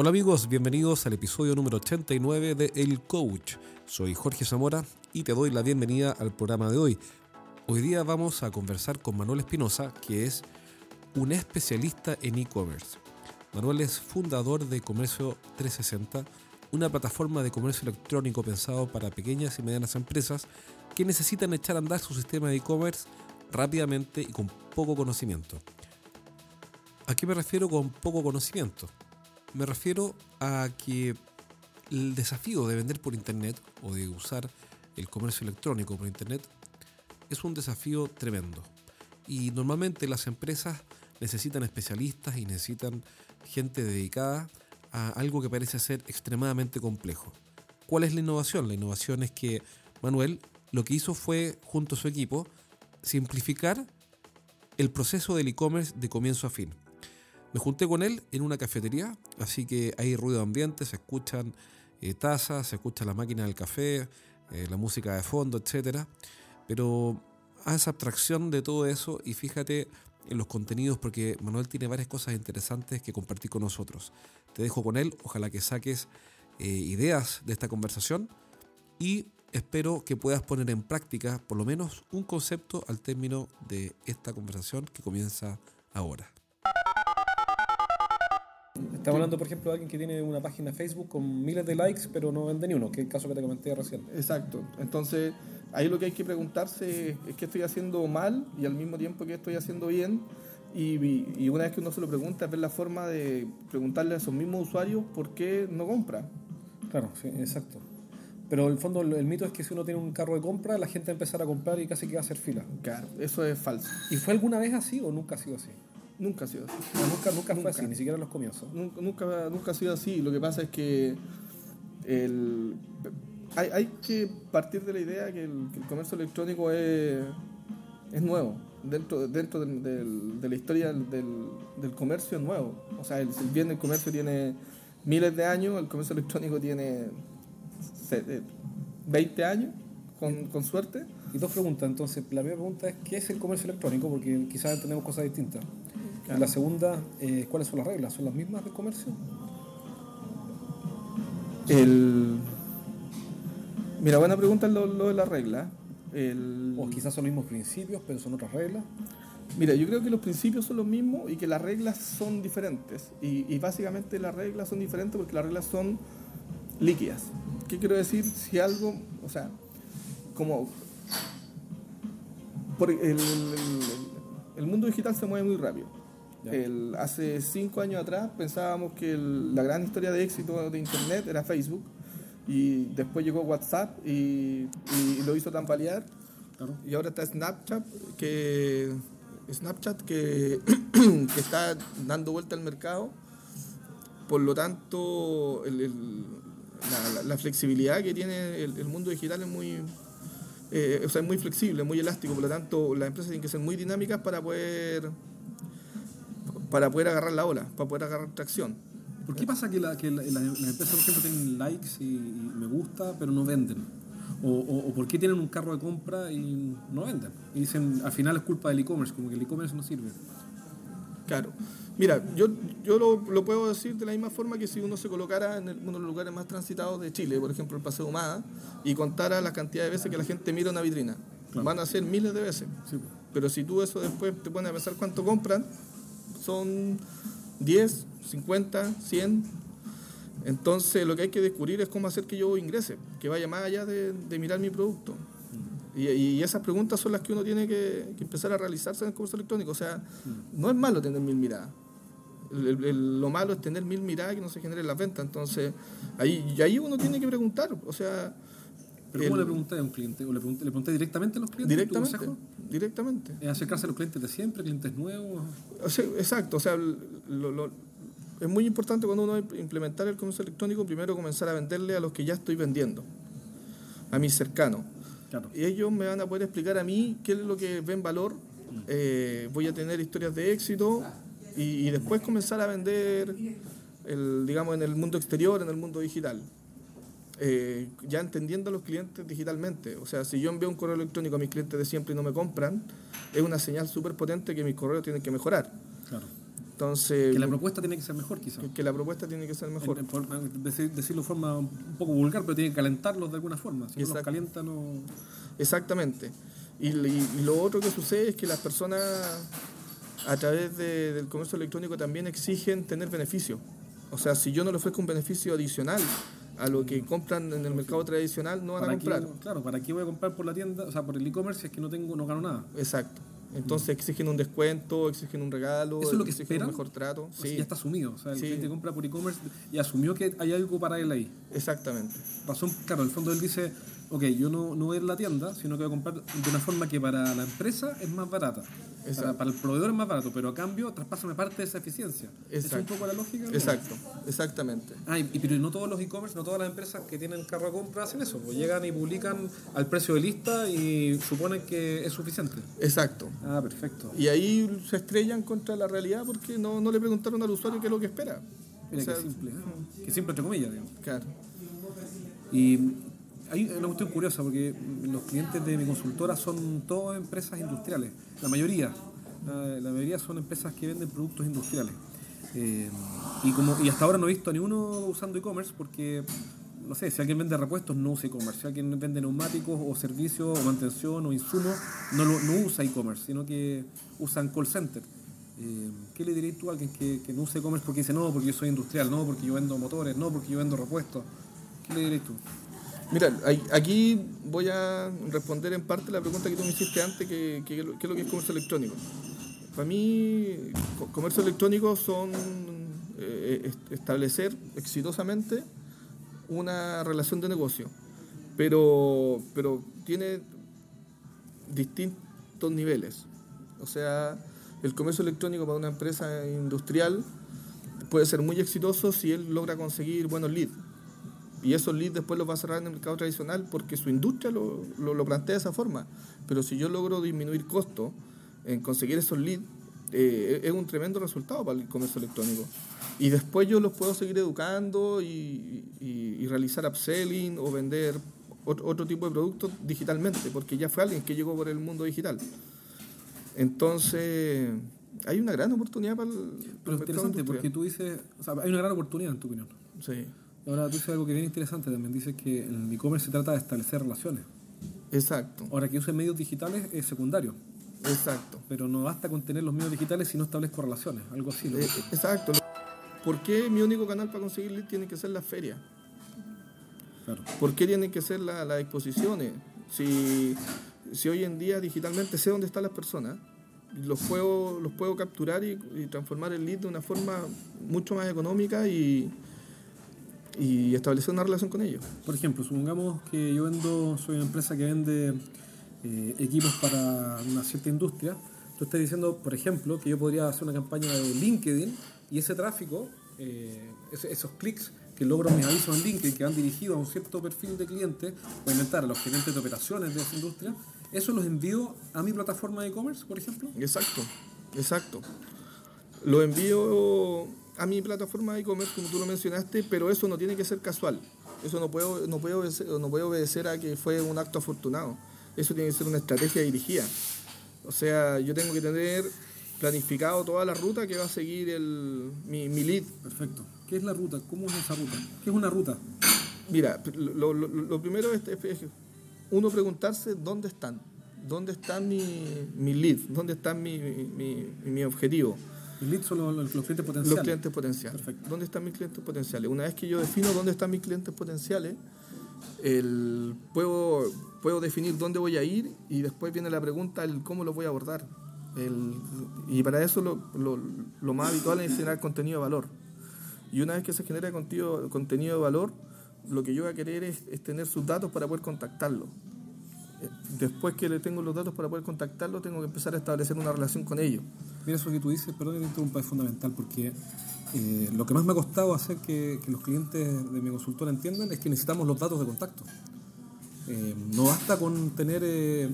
Hola amigos, bienvenidos al episodio número 89 de El Coach. Soy Jorge Zamora y te doy la bienvenida al programa de hoy. Hoy día vamos a conversar con Manuel Espinosa, que es un especialista en e-commerce. Manuel es fundador de Comercio 360, una plataforma de comercio electrónico pensado para pequeñas y medianas empresas que necesitan echar a andar su sistema de e-commerce rápidamente y con poco conocimiento. ¿A qué me refiero con poco conocimiento? Me refiero a que el desafío de vender por Internet o de usar el comercio electrónico por Internet es un desafío tremendo. Y normalmente las empresas necesitan especialistas y necesitan gente dedicada a algo que parece ser extremadamente complejo. ¿Cuál es la innovación? La innovación es que Manuel lo que hizo fue, junto a su equipo, simplificar el proceso del e-commerce de comienzo a fin. Me junté con él en una cafetería, así que hay ruido ambiente, se escuchan eh, tazas, se escucha la máquina del café, eh, la música de fondo, etc. Pero haz abstracción de todo eso y fíjate en los contenidos porque Manuel tiene varias cosas interesantes que compartir con nosotros. Te dejo con él, ojalá que saques eh, ideas de esta conversación y espero que puedas poner en práctica por lo menos un concepto al término de esta conversación que comienza ahora. Estamos hablando, por ejemplo, de alguien que tiene una página Facebook con miles de likes, pero no vende ni uno, que es el caso que te comenté recién. Exacto. Entonces, ahí lo que hay que preguntarse es qué estoy haciendo mal y al mismo tiempo qué estoy haciendo bien. Y, una vez que uno se lo pregunta, es ver la forma de preguntarle a esos mismos usuarios por qué no compra. Claro, sí, exacto. Pero en el fondo el, mito es que si uno tiene un carro de compra, la gente va a empezar a comprar y casi que va a hacer fila. Claro, eso es falso. ¿Y fue alguna vez así o nunca ha sido así? Nunca ha sido así. nunca, nunca, fue así, ni siquiera en los comienzos. Nunca, nunca, ha sido así. Lo que pasa es que el, hay, hay que partir de la idea que el, comercio electrónico es, es nuevo. Dentro, dentro de la historia del, del, comercio es nuevo. O sea, el, bien del comercio tiene miles de años, el comercio electrónico tiene 20 años, con, con suerte. Y dos preguntas, entonces, la primera pregunta es, ¿qué es el comercio electrónico? Porque quizás tenemos cosas distintas. La segunda, eh, ¿cuáles son las reglas? ¿Son las mismas del comercio? El... Mira, buena pregunta lo, lo de la regla. O quizás son los mismos principios, pero son otras reglas. Mira, yo creo que los principios son los mismos y que las reglas son diferentes. Y, básicamente las reglas son diferentes porque las reglas son líquidas. ¿Qué quiero decir? Si algo, o sea, como por el, el mundo digital se mueve muy rápido. El, hace cinco años atrás pensábamos que la gran historia de éxito de Internet era Facebook y después llegó WhatsApp y, lo hizo tambalear. Y ahora está Snapchat que Snapchat que, que, está dando vuelta al mercado. Por lo tanto la, flexibilidad que tiene el, mundo digital es muy eh, o sea, es muy flexible, muy elástico, por lo tanto las empresas tienen que ser muy dinámicas para poder para poder agarrar la ola, para poder agarrar tracción. ¿Por qué pasa que, la, que las empresas, por ejemplo, tienen likes y, me gusta, pero no venden? O, o, por qué tienen un carro de compra y no venden? Y dicen, al final es culpa del e-commerce, como que el e-commerce no sirve. Claro. Mira, yo, yo lo, lo, puedo decir de la misma forma que si uno se colocara en uno de los lugares más transitados de Chile, por ejemplo el Paseo Humada, y contara la cantidad de veces que la gente mira una vitrina. Van a ser miles de veces. Pero si tú eso después te pones a pensar cuánto compran, son 10, 50, 100. Entonces lo que hay que descubrir es cómo hacer que yo ingrese, que vaya más allá de, mirar mi producto. Y, esas preguntas son las que uno tiene que, empezar a realizarse en el curso electrónico. O sea, no es malo tener mil miradas. lo malo es tener mil miradas que no se generen las ventas. Entonces, ahí, y ahí uno tiene que preguntar. O sea, ¿Pero cómo le pregunté a un cliente? ¿O le pregunté, directamente a los clientes? Directamente. Directamente. ¿Es acercarse a los clientes de siempre, clientes nuevos? exacto. O sea, es muy importante cuando uno implementar el comercio electrónico, primero comenzar a venderle a los que ya estoy vendiendo, a mis cercanos. Y ellos me van a poder explicar a mí qué es lo que ven valor. Mm. Eh, voy a tener historias de éxito y, y después comenzar a vender, el, digamos, en el mundo exterior, en el mundo digital. Eh, ya entendiendo a los clientes digitalmente. O sea, si yo envío un correo electrónico a mis clientes de siempre y no me compran, es una señal súper potente que mis correos tienen que mejorar. Entonces, Que la propuesta tiene que ser mejor, quizás. que, que la propuesta tiene que ser mejor. En- en forma- decir- decirlo de forma un poco vulgar, pero tiene que calentarlos de alguna forma. Si no los Exacto. calienta, no. Exactamente. Y, y- y lo otro que sucede es que las personas a través de- del comercio electrónico también exigen tener beneficio. O sea, si yo no le ofrezco un beneficio adicional a lo que compran en el mercado tradicional, no van a ¿Para qué, comprar. claro, ¿para qué voy a comprar por la tienda? O sea, por el e-commerce si es que no tengo, no gano nada. Exacto. Entonces exigen un descuento, exigen un regalo, ¿Eso es lo que exigen esperan? un mejor trato. O sea, Sí, ya está asumido. O sea, el Sí. cliente compra por e-commerce y asumió que hay algo para él ahí. exactamente. Pasó, claro, en el fondo él dice, ok, yo no, no voy a ir a la tienda, sino que voy a comprar de una forma que para la empresa es más barata. Para, Exacto. para el proveedor es más barato, pero a cambio traspásame parte de esa eficiencia. ¿Esa es un Exacto. poco la lógica? ¿no? Exacto, exactamente. Ah, y, y- pero no todos los e-commerce, no todas las empresas que tienen carro de compra hacen eso. Pues llegan y publican al precio de lista y suponen que es suficiente. Exacto. Ah, perfecto. Y ahí se estrellan contra la realidad porque no, no le preguntaron al usuario qué es lo que espera. Mira O sea, qué simple. ¿eh? Qué simple entre comillas, digamos. Claro. Y hay una cuestión curiosa porque los clientes de mi consultora son todas empresas industriales, la mayoría. La, mayoría son empresas que venden productos industriales. Eh, y, como, y hasta ahora no he visto a ni uno usando e-commerce porque, no sé, si alguien vende repuestos no usa e-commerce, si alguien vende neumáticos o servicios o mantención o insumos no, no usa e-commerce, sino que usan call center. Eh, ¿Qué le dirías tú a alguien que, que no usa e-commerce porque dice no, porque yo soy industrial, no, porque yo vendo motores, no, porque yo vendo repuestos? ¿Qué le dirías tú? Mira, aquí voy a responder en parte la pregunta que tú me hiciste antes, que, que- ¿qué es lo que es comercio electrónico? Para mí, co- comercio electrónico son eh, est- establecer exitosamente una relación de negocio, pero, pero tiene distintos niveles. O sea, el comercio electrónico para una empresa industrial puede ser muy exitoso si él logra conseguir buenos leads. Y esos leads después los va a cerrar en el mercado tradicional porque su industria lo, lo, lo plantea de esa forma. Pero si yo logro disminuir costos en conseguir esos leads, eh, es un tremendo resultado para el comercio electrónico. Y después yo los puedo seguir educando y, y- y realizar upselling o vender ot- otro tipo de productos digitalmente, porque ya fue alguien que llegó por el mundo digital. Entonces, hay una gran oportunidad para el, para Pero el mercado interesante porque tú dices, o sea, hay una gran oportunidad en tu opinión. Sí, ahora tú dices algo que es bien interesante también, dices que en el e-commerce se trata de establecer relaciones. exacto, Ahora que use medios digitales es secundario, exacto. pero no basta con tener los medios digitales si no establezco relaciones, algo así. ¿no? Eh, exacto. ¿Por qué mi único canal para conseguir lead tiene que ser la feria? Claro. ¿Por qué tienen que ser la- las exposiciones? Si, si hoy en día digitalmente sé dónde están las personas, los puedo, los puedo capturar y, y transformar el lead de una forma mucho más económica y, y establecer una relación con ellos. Por ejemplo, supongamos que yo vendo, soy una empresa que vende eh, equipos para una cierta industria. Tú estás diciendo, por ejemplo, que yo podría hacer una campaña de LinkedIn y ese tráfico, eh, esos clics que logro mis avisos en LinkedIn que van dirigidos a un cierto perfil de cliente, o inventar a los gerentes de operaciones de esa industria, eso los envío a mi plataforma de e-commerce, por ejemplo. Exacto, exacto. Lo envío a mi plataforma de e-commerce, como tú lo mencionaste, pero eso no tiene que ser casual. Eso no puede, no puede, obedecer, no puede obedecer a que fue un acto afortunado. Eso tiene que ser una estrategia dirigida. O sea, yo tengo que tener planificado toda la ruta que va a seguir el, mi, mi lead. Perfecto. ¿Qué es la ruta? ¿Cómo es esa ruta? ¿Qué es una ruta? Mira, lo, lo- lo primero es, es uno preguntarse dónde están. ¿Dónde está mi, mi lead? ¿Dónde está mi, mi, mi objetivo? El lead son los, los clientes potenciales. Los clientes potenciales. Perfecto. ¿Dónde están mis clientes potenciales? Una vez que yo defino dónde están mis clientes potenciales, el- puedo, puedo definir dónde voy a ir y después viene la pregunta, el cómo lo voy a abordar. El- y para eso lo, lo- lo más habitual es generar contenido de valor. Y una vez que se genera contenido, contenido de valor, lo que yo voy a querer es, es tener sus datos para poder contactarlo. Después que le tengo los datos para poder contactarlo, tengo que empezar a establecer una relación con ellos. Mira, eso que tú dices, perdón interrumpa, es fundamental porque eh, lo que más me ha costado hacer que, los clientes de mi consultora entiendan es que necesitamos los datos de contacto. Eh, no basta con tener eh,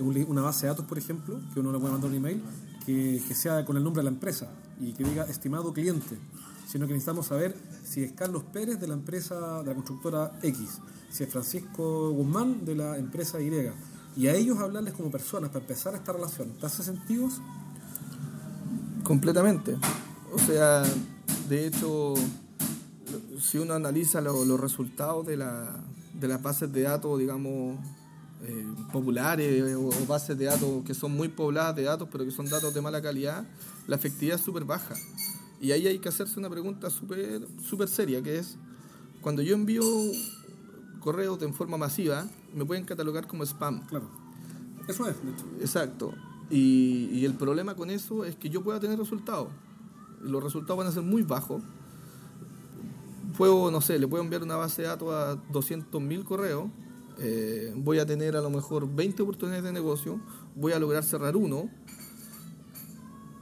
una base de datos, por ejemplo, que uno le puede mandar un email, que, que sea con el nombre de la empresa y que diga estimado cliente, sino que necesitamos saber si es Carlos Pérez de la empresa, de la constructora X, si es Francisco Guzmán de la empresa Y, y a ellos hablarles como personas para empezar esta relación. ¿Te hace sentido? Completamente. O sea, de hecho, si uno analiza lo- los resultados de, la, de las bases de datos, digamos, eh, populares o, o bases de datos que son muy pobladas de datos, pero que son datos de mala calidad, la efectividad es súper baja. Y ahí hay que hacerse una pregunta súper súper seria, que es, cuando yo envío correos de forma masiva, me pueden catalogar como spam. Claro. Eso es, de hecho. Exacto. Y, y el problema con eso es que yo pueda tener resultados. Los resultados van a ser muy bajos. Puedo, no sé, le puedo enviar una base de datos a 200.000 correos. eh, voy a tener a lo mejor 20 oportunidades de negocio. Voy a lograr cerrar uno.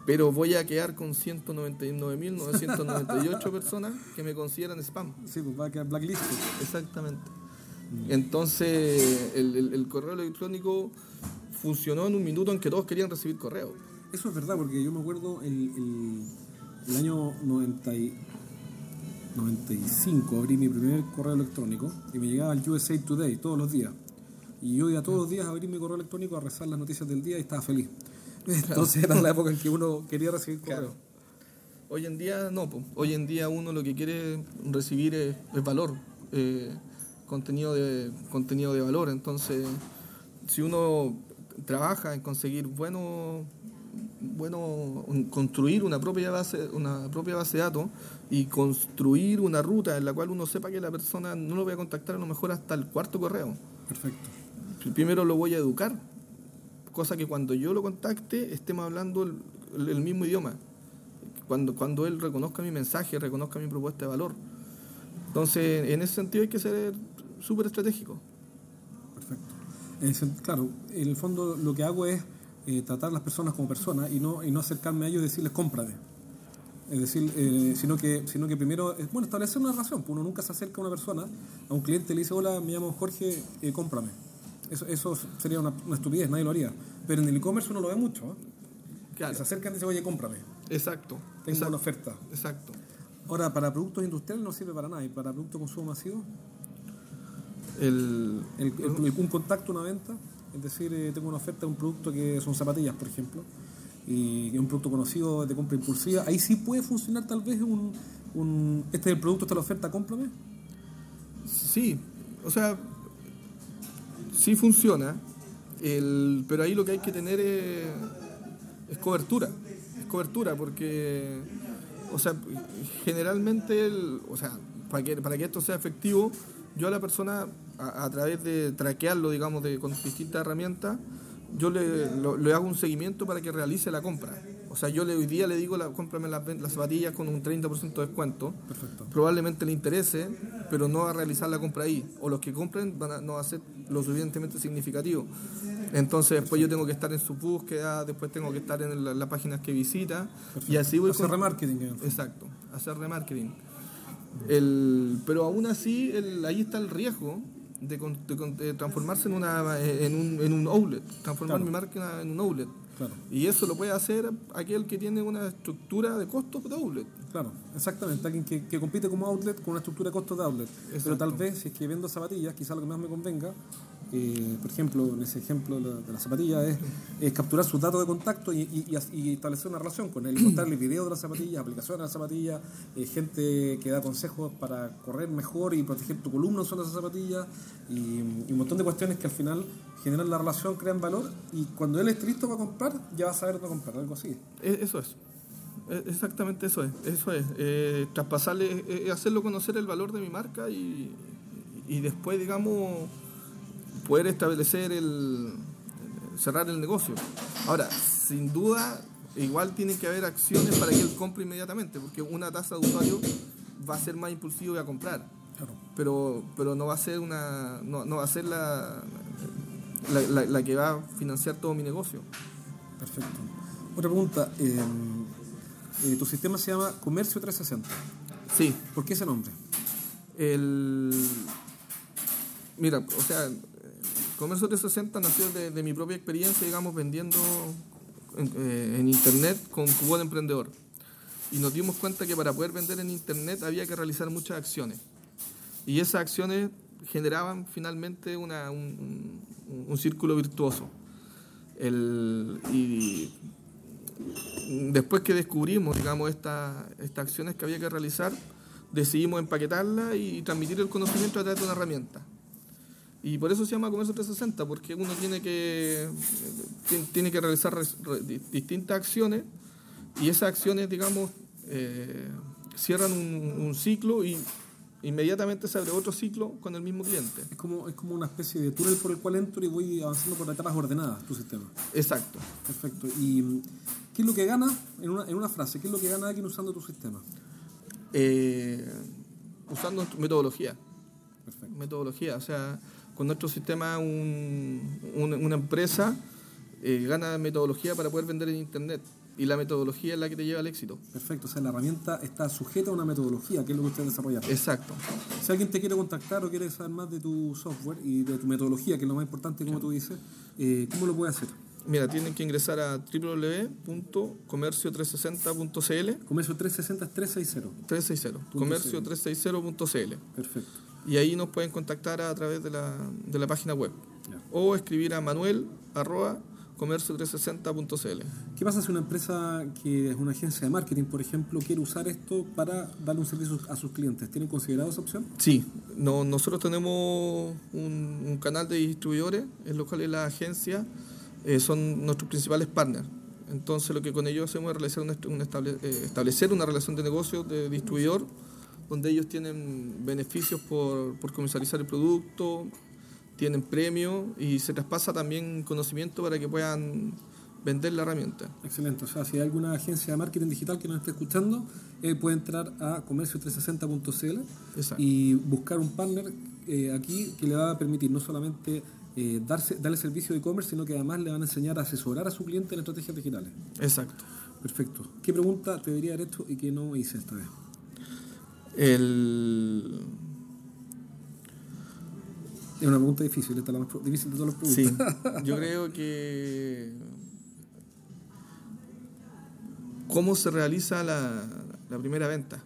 Pero voy a quedar con 199.998 personas que me consideran spam. Sí, pues va a quedar blacklist. Exactamente. Entonces, el, el- el correo electrónico funcionó en un minuto en que todos querían recibir correo. Eso es verdad, porque yo me acuerdo el, el, el año 90 y- 95 abrí mi primer correo electrónico y me llegaba el USA Today todos los días. Y yo iba todos los días a abrir mi correo electrónico a rezar las noticias del día y estaba feliz. Entonces era la época en que uno quería recibir correo. Claro. Hoy en día no, po. hoy en día uno lo que quiere recibir es, es valor, eh, contenido, de, contenido de valor. Entonces, si uno trabaja en conseguir bueno, bueno construir una propia base, una propia base de datos y construir una ruta en la cual uno sepa que la persona no lo voy a contactar a lo mejor hasta el cuarto correo. Perfecto. Primero lo voy a educar, cosa que cuando yo lo contacte estemos hablando el, mismo idioma. Cuando, cuando él reconozca mi mensaje, reconozca mi propuesta de valor. Entonces, en ese sentido hay que ser súper estratégico. Perfecto. Claro, en el fondo lo que hago es eh, tratar a las personas como personas y no, y no acercarme a ellos y decirles cómprame. Es decir, eh, sino, que, sino que primero, es bueno, establecer una relación. pues Uno nunca se acerca a una persona, a un cliente le dice, hola, me llamo Jorge, eh, cómprame. Eso, eso sería una, una estupidez, nadie lo haría. Pero en el e-commerce uno lo ve mucho. ¿eh? Claro. Se acercan y dicen, oye, cómprame. Exacto. Tengo exacto, una oferta. Exacto. Ahora, para productos industriales no sirve para nada. Y para productos de consumo masivo, El, El- el- un contacto, una venta, es decir, eh, tengo una oferta de un producto que son zapatillas, por ejemplo, y es un producto conocido de compra impulsiva, ahí sí puede funcionar tal vez un, un este es el producto, esta es la oferta, cómprame. Sí, o sea, sí funciona, el, pero ahí lo que hay que tener es, cobertura, es cobertura, porque, o sea, generalmente, o sea, para que, para que esto sea efectivo, yo a la persona, a, través de traquearlo, digamos, de, con distintas herramientas, yo le hago un seguimiento para que realice la compra. O sea, yo le, hoy día le digo, la, cómprame las, las zapatillas con un 30% de descuento. Perfecto. Probablemente le interese, pero no va a realizar la compra ahí. O los que compren van a, no va a ser lo suficientemente significativo. Entonces después yo tengo que estar en su búsqueda, después tengo que estar en la- las páginas que visita. Y así voy Hacer con- remarketing. Exacto, hacer remarketing. El, pero aún así, el, ahí está el riesgo de, de de transformarse en, una, en, un, en un outlet, transformar Claro. mi marca en un outlet. Claro, Y eso lo puede hacer aquel que tiene una estructura de costos de outlet. claro, exactamente. Alguien que, que compite como outlet con una estructura de costos de outlet. Pero tal vez, si es que vendo zapatillas, quizá lo que más me convenga, eh, por ejemplo, en ese ejemplo de la- zapatillas, es, capturar sus datos de contacto y, establecer una relación con él, mostrarle videos de las zapatillas, aplicaciones de las zapatillas, eh, gente que da consejos para correr mejor y proteger tu columna usando esas zapatillas, y, un montón de cuestiones que al final generan la relación, crean valor, y cuando él esté listo para comprar, ya va a saber dónde comprar, algo así. E- Eso es. E- Exactamente eso es. Eso es. Eh, traspasarle, hacerlo conocer el valor de mi marca y, y después, digamos, poder establecer el. cerrar el negocio. Ahora, sin duda, igual tiene que haber acciones para que él compre inmediatamente, porque una tasa de usuario va a ser más impulsivo y a comprar. Claro. Pero, pero no va a ser una. no, no va a ser la, la, la- la que va a financiar todo mi negocio. Perfecto. Otra pregunta. eh, eh, tu sistema se llama Comercio 360. Sí. ¿Por qué ese nombre? El. Mira, o sea, Comercio 360 nació de, mi propia experiencia, digamos, vendiendo en, eh, internet con Cubón Emprendedor. Y nos dimos cuenta que para poder vender en internet había que realizar muchas acciones. Y esas acciones generaban finalmente un, círculo virtuoso. Y después que descubrimos, digamos, estas acciones que había que realizar, decidimos empaquetarla y transmitir el conocimiento a través de una herramienta. Y por eso se llama Comercio 360, porque uno tiene que, tiene que realizar distintas acciones y esas acciones, digamos, eh, cierran un, ciclo y inmediatamente se abre otro ciclo con el mismo cliente. Es como, es como una especie de túnel por el cual entro y voy avanzando por etapas ordenadas tu sistema. Exacto. Perfecto. ¿Y qué es lo que gana, en una, en una frase, qué es lo que gana alguien usando tu sistema? Eh, usando metodología. Perfecto. Metodología, o sea, con nuestro sistema una empresa eh, gana metodología para poder vender en Internet y la metodología es la que te lleva al éxito. Perfecto, o sea, la herramienta está sujeta a una metodología, que es lo que ustedes desarrollaron. Exacto. Si alguien te quiere contactar o quiere saber más de tu software y de tu metodología, que es lo más importante, como tú dices, eh, ¿cómo lo puede hacer? Mira, tienen que ingresar a www.comercio360.cl. Comercio 360 es 360. 360. Comercio360.cl. Perfecto. Y ahí nos pueden contactar a través de la, de la página web. O escribir a manuel comercio360.cl. ¿Qué pasa si una empresa que es una agencia de marketing, por ejemplo, quiere usar esto para darle un servicio a sus clientes? ¿Tienen considerado esa opción? Sí, no, nosotros tenemos un, canal de distribuidores en los cuales las agencias eh, son nuestros principales partners. Entonces lo que con ellos hacemos es realizar un, eh, establecer una relación de negocio de distribuidor donde ellos tienen beneficios por, por comercializar el producto, tienen premio y se traspasa también conocimiento para que puedan vender la herramienta. Excelente. O sea, si hay alguna agencia de marketing digital que nos esté escuchando, eh, puede entrar a comercio360.cl y buscar un partner eh, aquí que le va a permitir no solamente eh, darse, darle servicio de e-commerce, sino que además le van a enseñar a asesorar a su cliente en estrategias digitales. Exacto. Perfecto. ¿Qué pregunta te debería haber hecho y qué no hice esta vez? El es una pregunta difícil, esta es la más difícil de todas las preguntas. Sí, yo creo que. ¿Cómo se realiza la, primera venta?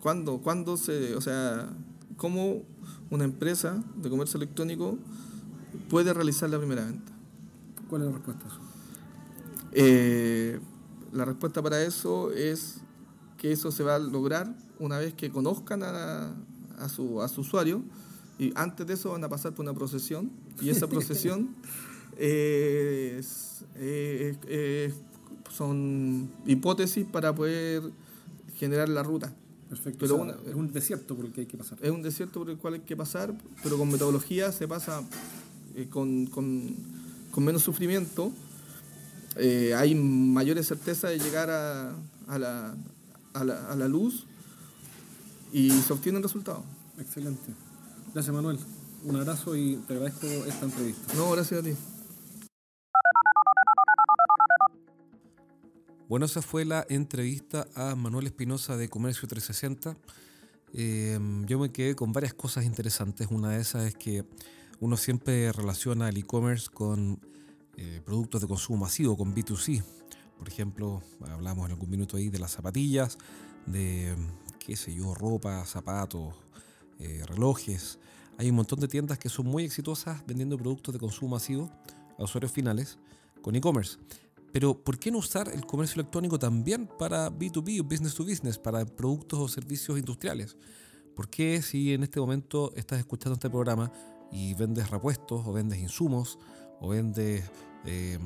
¿Cuándo, ¿Cuándo se.? O sea, ¿cómo una empresa de comercio electrónico puede realizar la primera venta? ¿Cuál es la respuesta? Eh, la respuesta para eso es que eso se va a lograr una vez que conozcan a, a, su, a su usuario y antes de eso van a pasar por una procesión y esa procesión son hipótesis para poder generar la ruta. Perfecto. Pero es un desierto por el que hay que pasar. Es un desierto por el cual hay que pasar, pero con metodología se pasa eh, con, con, con, menos sufrimiento. Eh, hay mayores certezas de llegar a, a, la, a, la, a la luz y se obtienen resultados. Excelente. Gracias, Manuel. Un abrazo y te agradezco esta entrevista. No, gracias a ti. Bueno, esa fue la entrevista a Manuel Espinosa de Comercio 360. Em, yo me quedé con varias cosas interesantes. Una de esas es que uno siempre relaciona el e-commerce con eh, productos de consumo masivo, con B2C. Por ejemplo, hablamos en algún minuto ahí de las zapatillas, de, qué sé yo, ropa, zapatos, eh, relojes. Hay un montón de tiendas que son muy exitosas vendiendo productos de consumo masivo a usuarios finales con e-commerce. Pero ¿por qué no usar el comercio electrónico también para B2B o business to business, para productos o servicios industriales? ¿Por qué si en este momento estás escuchando este programa y vendes repuestos o vendes insumos o vendes eh,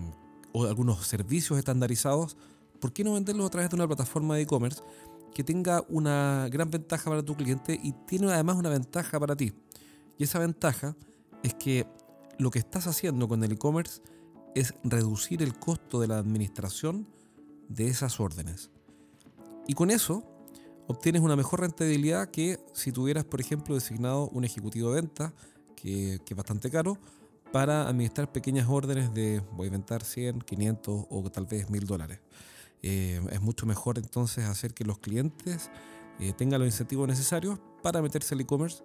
o algunos servicios estandarizados, ¿por qué no venderlos a través de una plataforma de e-commerce que tenga una gran ventaja para tu cliente y tiene además una ventaja para ti. Y esa ventaja es que lo que estás haciendo con el e-commerce es reducir el costo de la administración de esas órdenes. Y con eso obtienes una mejor rentabilidad que si tuvieras, por ejemplo, designado un ejecutivo de venta, que, que es bastante caro, para administrar pequeñas órdenes de, voy a inventar 100, 500 o tal vez 1000 dólares. Eh, es mucho mejor entonces hacer que los clientes eh, tengan los incentivos necesarios para meterse al e-commerce,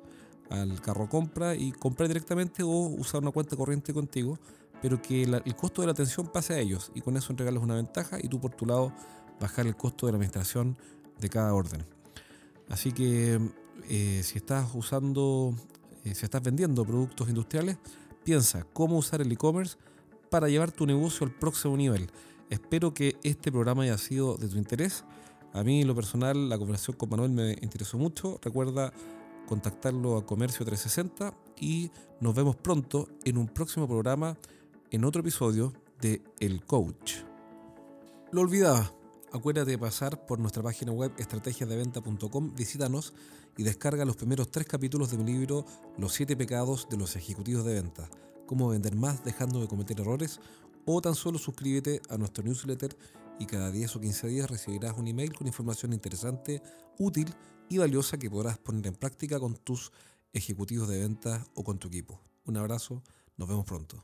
al carro compra y comprar directamente o usar una cuenta corriente contigo, pero que el costo de la atención pase a ellos y con eso entregarles una ventaja y tú por tu lado bajar el costo de la administración de cada orden. Así que eh, si estás usando, si estás vendiendo productos industriales, piensa cómo usar el e-commerce para llevar tu negocio al próximo nivel Espero que este programa haya sido de tu interés. A mí, en lo personal, la conversación con Manuel me interesó mucho. Recuerda contactarlo a Comercio 360 y nos vemos pronto en un próximo programa, en otro episodio de El Coach. Lo olvidaba. Acuérdate de pasar por nuestra página web estrategiasdeventa.com, visítanos y descarga los primeros tres capítulos de mi libro Los siete pecados de los ejecutivos de venta, cómo vender más dejando de cometer errores, o tan solo suscríbete a nuestro newsletter y cada 10 o 15 días recibirás un email con información interesante, útil y valiosa que podrás poner en práctica con tus ejecutivos de venta o con tu equipo. Un abrazo, nos vemos pronto.